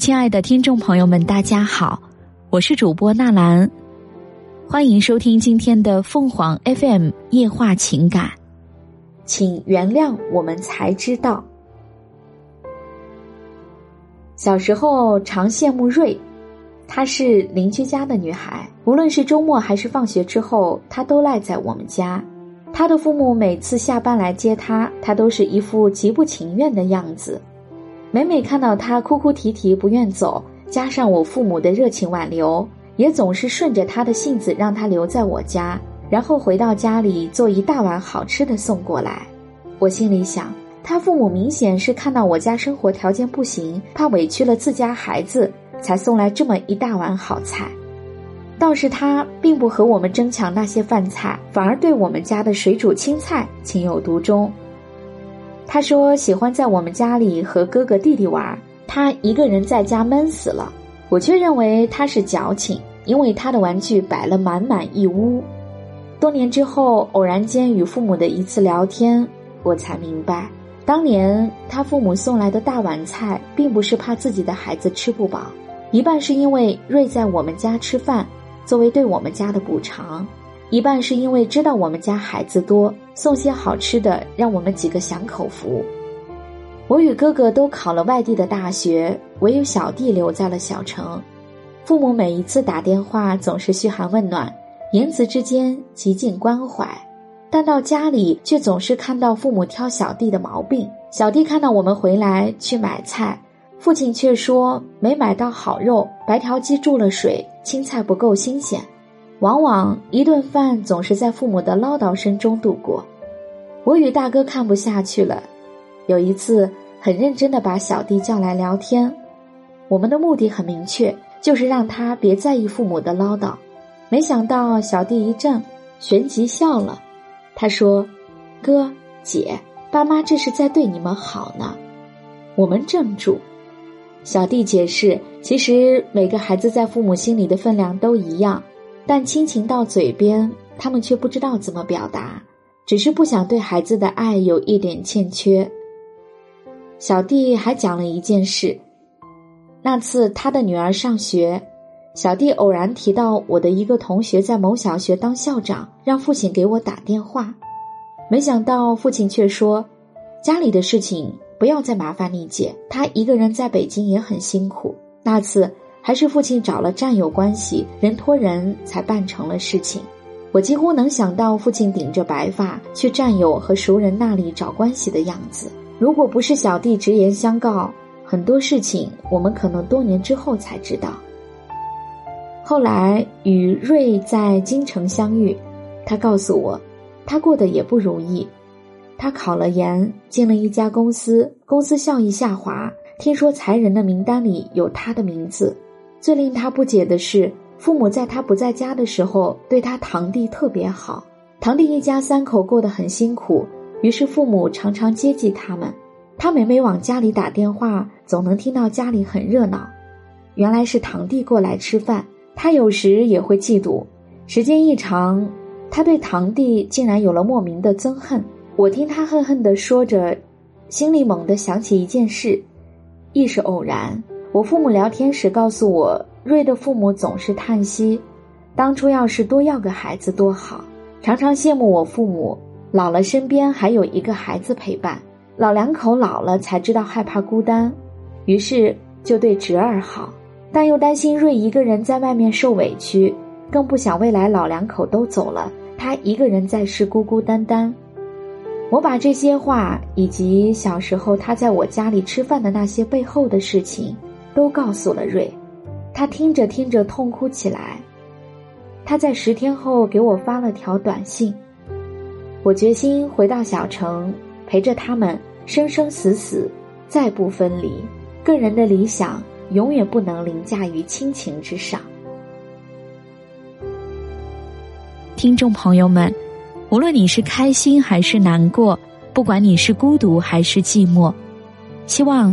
亲爱的听众朋友们，大家好，我是主播纳兰，欢迎收听今天的凤凰 FM 夜话情感，请原谅我们才知道。小时候常羡慕瑞，她是邻居家的女孩，无论是周末还是放学之后，她都赖在我们家。她的父母每次下班来接她，她都是一副极不情愿的样子。每每看到他哭哭啼啼不愿走，加上我父母的热情挽留，也总是顺着他的性子让他留在我家，然后回到家里做一大碗好吃的送过来。我心里想，他父母明显是看到我家生活条件不行，怕委屈了自家孩子，才送来这么一大碗好菜。倒是他并不和我们争抢那些饭菜，反而对我们家的水煮青菜情有独钟。他说喜欢在我们家里和哥哥弟弟玩，他一个人在家闷死了。我却认为他是矫情，因为他的玩具摆了满满一屋。多年之后，偶然间与父母的一次聊天，我才明白，当年他父母送来的大碗菜，并不是怕自己的孩子吃不饱，一半是因为瑞在我们家吃饭。作为对我们家的补偿，一半是因为知道我们家孩子多，送些好吃的让我们几个享口福。我与哥哥都考了外地的大学，唯有小弟留在了小城。父母每一次打电话总是嘘寒问暖，言辞之间极尽关怀，但到家里却总是看到父母挑小弟的毛病。小弟看到我们回来去买菜。父亲却说没买到好肉，白条鸡注了水，青菜不够新鲜。往往一顿饭总是在父母的唠叨声中度过。我与大哥看不下去了，有一次很认真的把小弟叫来聊天。我们的目的很明确，就是让他别在意父母的唠叨。没想到小弟一怔，旋即笑了。他说：“哥姐，爸妈这是在对你们好呢。”我们怔住。小弟解释：“其实每个孩子在父母心里的分量都一样，但亲情到嘴边，他们却不知道怎么表达，只是不想对孩子的爱有一点欠缺。”小弟还讲了一件事：那次他的女儿上学，小弟偶然提到我的一个同学在某小学当校长，让父亲给我打电话，没想到父亲却说：“家里的事情。”不要再麻烦你姐，她一个人在北京也很辛苦。那次还是父亲找了战友关系，人托人才办成了事情。我几乎能想到父亲顶着白发去战友和熟人那里找关系的样子。如果不是小弟直言相告，很多事情我们可能多年之后才知道。后来与瑞在京城相遇，他告诉我，他过得也不如意。他考了研，进了一家公司，公司效益下滑。听说裁人的名单里有他的名字。最令他不解的是，父母在他不在家的时候，对他堂弟特别好。堂弟一家三口过得很辛苦，于是父母常常接济他们。他每每往家里打电话，总能听到家里很热闹。原来是堂弟过来吃饭。他有时也会嫉妒。时间一长，他对堂弟竟然有了莫名的憎恨。我听他恨恨地说着，心里猛地想起一件事，亦是偶然。我父母聊天时告诉我，瑞的父母总是叹息，当初要是多要个孩子多好，常常羡慕我父母老了身边还有一个孩子陪伴。老两口老了才知道害怕孤单，于是就对侄儿好，但又担心瑞一个人在外面受委屈，更不想未来老两口都走了，他一个人在世孤孤单单。我把这些话以及小时候他在我家里吃饭的那些背后的事情，都告诉了瑞。他听着听着痛哭起来。他在十天后给我发了条短信。我决心回到小城，陪着他们生生死死，再不分离。个人的理想永远不能凌驾于亲情之上。听众朋友们。无论你是开心还是难过，不管你是孤独还是寂寞，希望